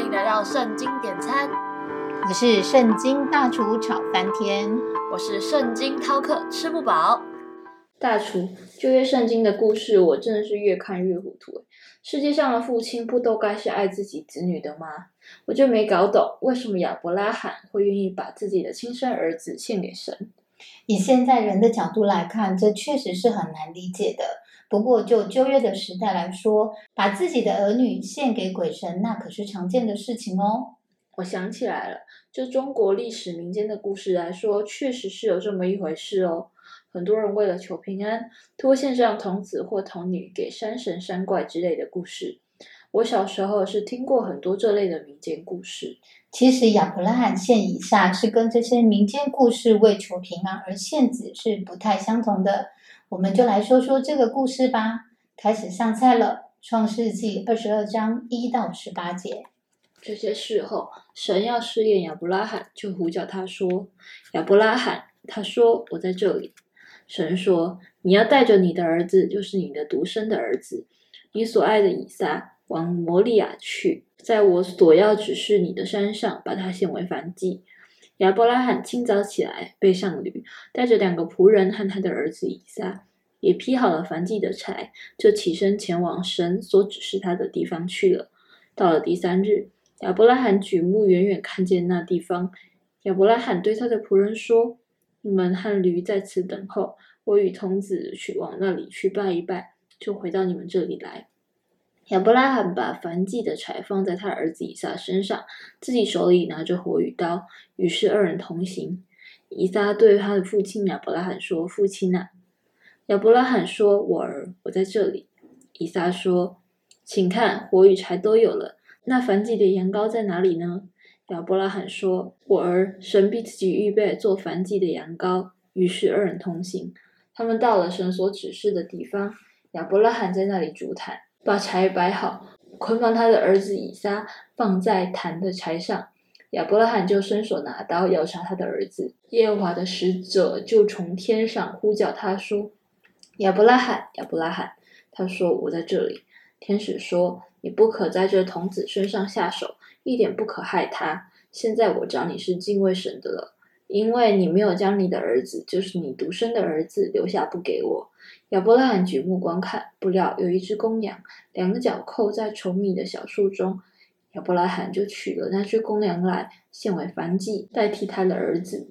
欢迎来到圣经点餐，我是圣经大厨炒翻天，我是圣经饕客吃不饱。大厨就约圣经的故事，我真的是越看越糊涂。世界上的父亲不都该是爱自己子女的吗？我就没搞懂，为什么亚伯拉罕会愿意把自己的亲生儿子献给神？以现在人的角度来看，这确实是很难理解的。不过，就旧约的时代来说，把自己的儿女献给鬼神，那可是常见的事情哦。我想起来了，就中国历史民间的故事来说，确实是有这么一回事哦。很多人为了求平安，托献上童子或童女给山神、山怪之类的故事。我小时候是听过很多这类的民间故事。其实亚伯拉罕献以撒是跟这些民间故事为求平安而献子是不太相同的。我们就来说说这个故事吧。开始上菜了，《创世纪》二十二章一到十八节。这些事后，神要试验亚伯拉罕，就呼叫他说：“亚伯拉罕。”他说：“我在这里。”神说：“你要带着你的儿子，就是你的独生的儿子，你所爱的以撒，往摩利亚去，在我所要指示你的山上，把它献为燔祭。”亚伯拉罕清早起来，背上驴，带着两个仆人和他的儿子以撒，也劈好了燔祭的柴，就起身前往神所指示他的地方去了。到了第三日，亚伯拉罕举目远远看见那地方，亚伯拉罕对他的仆人说：“你们和驴在此等候，我与童子去往那里去拜一拜，就回到你们这里来。”亚伯拉罕把燔祭的柴放在他儿子以撒身上，自己手里拿着火与刀，于是二人同行。以撒对他的父亲亚伯拉罕说：“父亲啊！”亚伯拉罕说：“我儿，我在这里。”以撒说：“请看，火与柴都有了，那燔祭的羊羔在哪里呢？”亚伯拉罕说：“我儿，神必自己预备做燔祭的羊羔。”于是二人同行。他们到了神所指示的地方，亚伯拉罕在那里筑坛。把柴摆好，捆绑他的儿子以撒，放在坛的柴上。亚伯拉罕就伸手拿刀要杀他的儿子。耶和华的使者就从天上呼叫他说：“亚伯拉罕，亚伯拉罕。”他说：“我在这里。”天使说：“你不可在这童子身上下手，一点不可害他。现在我找你是敬畏神的了。”因为你没有将你的儿子，就是你独生的儿子留下不给我。亚伯拉罕举目观看，不料有一只公羊，两个角扣在稠密的小树中。亚伯拉罕就取了那只公羊来，献为燔祭，代替他的儿子。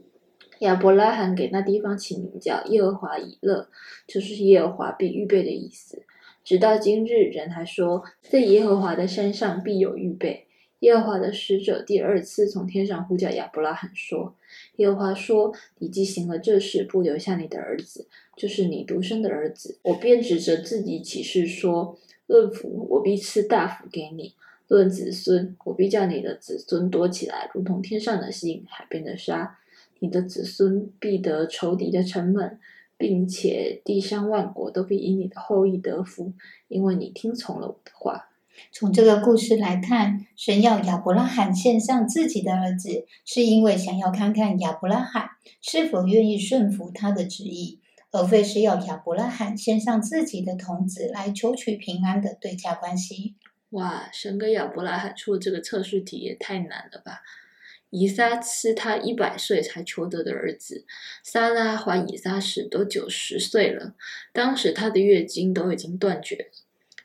亚伯拉罕给那地方起名叫耶和华以勒，就是耶和华必预备的意思。直到今日，人还说，在耶和华的山上必有预备。耶和华的使者第二次从天上呼叫亚伯拉罕说：“耶和华说，你既行了这事，不留下你的儿子，就是你独生的儿子，我便指着自己起誓说：论福，我必赐大福给你；论子孙，我必叫你的子孙多起来，如同天上的星、海边的沙。你的子孙必得仇敌的城门，并且地上万国都必因你的后裔得福，因为你听从了我的话。”从这个故事来看，神要亚伯拉罕献上自己的儿子，是因为想要看看亚伯拉罕是否愿意顺服他的旨意，而非是要亚伯拉罕献上自己的童子来求取平安的对价关系。哇，神给亚伯拉罕出的这个测试题也太难了吧！以撒是他一百岁才求得的儿子，撒拉怀以撒时都九十岁了，当时他的月经都已经断绝。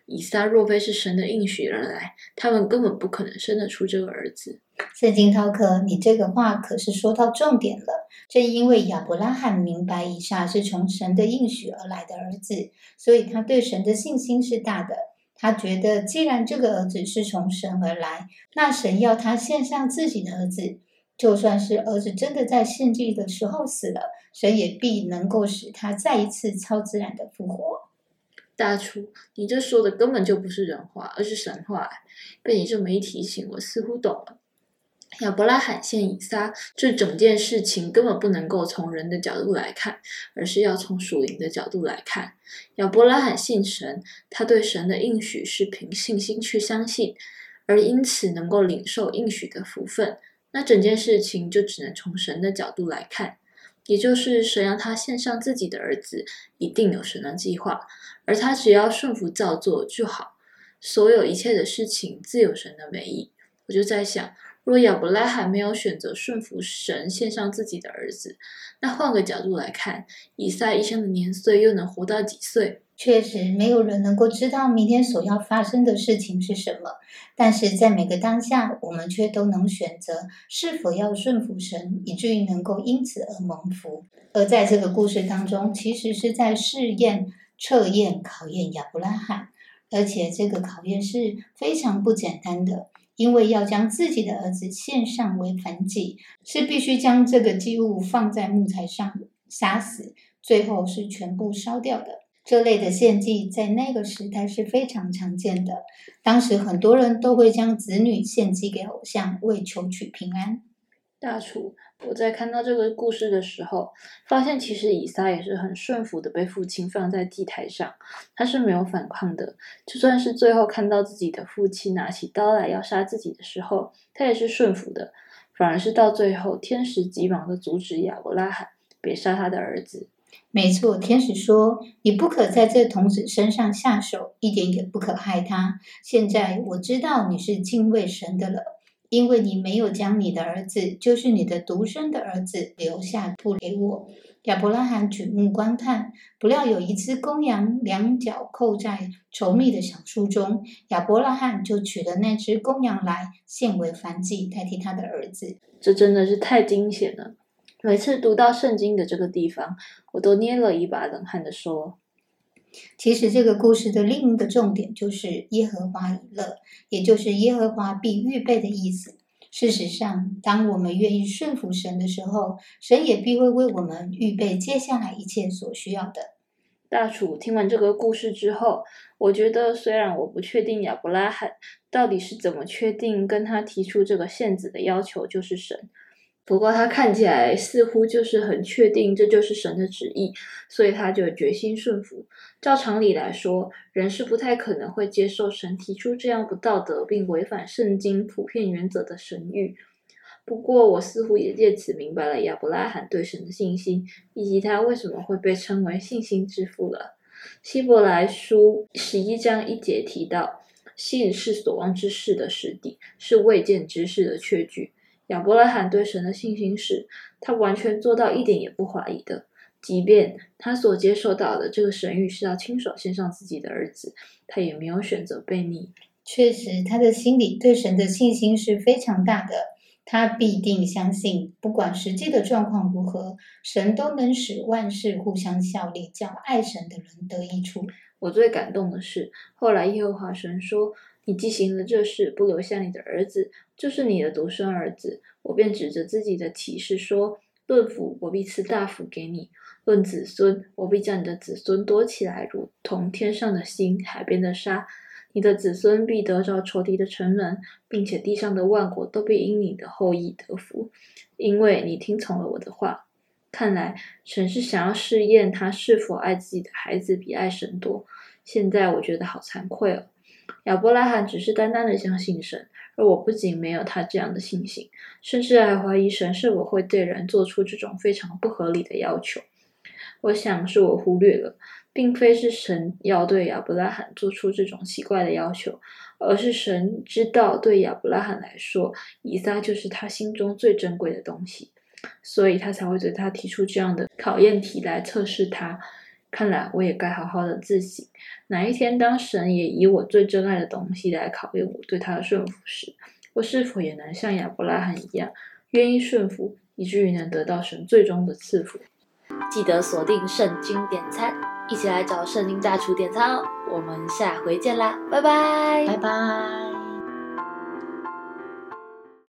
以撒若非是神的应许而来，他们根本不可能生得出这个儿子。圣经涛哥，你这个话可是说到重点了。正因为亚伯拉罕明白以撒是从神的应许而来的儿子，所以他对神的信心是大的。他觉得，既然这个儿子是从神而来，那神要他献上自己的儿子，就算是儿子真的在献祭的时候死了，神也必能够使他再一次超自然的复活。大厨，你这说的根本就不是人话，而是神话。被你这么一提醒，我似乎懂了。亚伯拉罕献以撒，这整件事情根本不能够从人的角度来看，而是要从属灵的角度来看。亚伯拉罕信神，他对神的应许是凭信心去相信，而因此能够领受应许的福分。那整件事情就只能从神的角度来看。也就是神让他献上自己的儿子，一定有神的计划，而他只要顺服照做就好。所有一切的事情自有神的美意，我就在想，若亚伯拉罕没有选择顺服神，献上自己的儿子，那换个角度来看，以撒一生的年岁又能活到几岁？确实，没有人能够知道明天所要发生的事情是什么，但是在每个当下，我们却都能选择是否要顺服神，以至于能够因此而蒙福。而在这个故事当中，其实是在试验、测验、考验亚伯拉罕，而且这个考验是非常不简单的，因为要将自己的儿子献上为燔祭，是必须将这个祭物放在木材上杀死，最后是全部烧掉的。这类的献祭在那个时代是非常常见的。当时很多人都会将子女献祭给偶像，为求取平安。大厨，我在看到这个故事的时候，发现其实以撒也是很顺服的，被父亲放在祭台上，他是没有反抗的。就算是最后看到自己的父亲拿起刀来要杀自己的时候，他也是顺服的。反而是到最后，天使急忙的阻止亚伯拉罕别杀他的儿子。没错，天使说：“你不可在这童子身上下手，一点也不可害他。现在我知道你是敬畏神的了，因为你没有将你的儿子，就是你的独生的儿子留下不给我。”亚伯拉罕举目观看，不料有一只公羊，两脚扣在稠密的小树中。亚伯拉罕就取了那只公羊来献为燔祭，代替他的儿子。这真的是太惊险了。每次读到圣经的这个地方，我都捏了一把冷汗的说：“其实这个故事的另一个重点就是耶和华以乐，也就是耶和华必预备的意思。事实上，当我们愿意顺服神的时候，神也必会为我们预备接下来一切所需要的。”大楚听完这个故事之后，我觉得虽然我不确定亚伯拉罕到底是怎么确定跟他提出这个限制的要求就是神。不过他看起来似乎就是很确定这就是神的旨意，所以他就决心顺服。照常理来说，人是不太可能会接受神提出这样不道德并违反圣经普遍原则的神谕。不过我似乎也借此明白了亚伯拉罕对神的信心，以及他为什么会被称为信心之父了。希伯来书十一章一节提到：“信是所望之事的实底，是未见之事的确据。”亚伯拉罕对神的信心是，他完全做到一点也不怀疑的。即便他所接受到的这个神谕是要亲手献上自己的儿子，他也没有选择悖逆。确实，他的心里对神的信心是非常大的。他必定相信，不管实际的状况如何，神都能使万事互相效力，叫爱神的人得益处。我最感动的是，后来耶和华神说。你既行了这事，不留下你的儿子，就是你的独生儿子，我便指着自己的启示说：论福，我必赐大福给你；论子孙，我必将你的子孙多起来，如同天上的星、海边的沙。你的子孙必得着仇敌的城门，并且地上的万国都必因你的后裔得福，因为你听从了我的话。看来神是想要试验他是否爱自己的孩子比爱神多。现在我觉得好惭愧哦。亚伯拉罕只是单单的相信神，而我不仅没有他这样的信心，甚至还怀疑神是否会对人做出这种非常不合理的要求。我想是我忽略了，并非是神要对亚伯拉罕做出这种奇怪的要求，而是神知道对亚伯拉罕来说，以撒就是他心中最珍贵的东西，所以他才会对他提出这样的考验题来测试他。看来我也该好好的自省，哪一天当神也以我最珍爱的东西来考验我对他的顺服时，我是否也能像亚伯拉罕一样，愿意顺服，以至于能得到神最终的赐福？记得锁定圣经点餐，一起来找圣经大厨点餐哦！我们下回见啦，拜拜，拜拜。